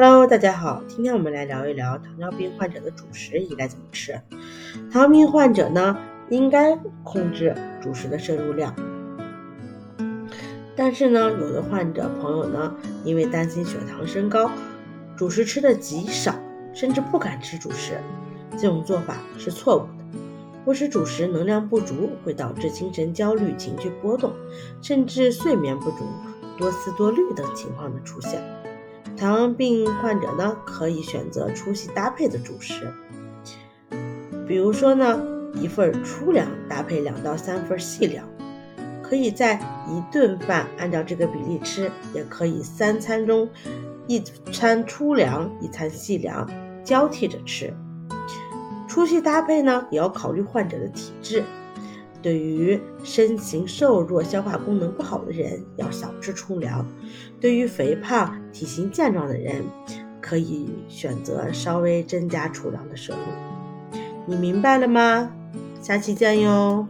Hello，大家好，今天我们来聊一聊糖尿病患者的主食应该怎么吃。糖尿病患者呢，应该控制主食的摄入量。但是呢，有的患者朋友呢，因为担心血糖升高，主食吃的极少，甚至不敢吃主食。这种做法是错误的。不吃主食，能量不足会导致精神焦虑、情绪波动，甚至睡眠不足、多思多虑等情况的出现。糖尿病患者呢，可以选择粗细搭配的主食，比如说呢，一份粗粮搭配两到三份细粮，可以在一顿饭按照这个比例吃，也可以三餐中一餐粗粮，一餐细粮，交替着吃。粗细搭配呢，也要考虑患者的体质。对于身形瘦弱、消化功能不好的人，要少吃粗粮；对于肥胖、体型健壮的人，可以选择稍微增加粗粮的摄入。你明白了吗？下期见哟！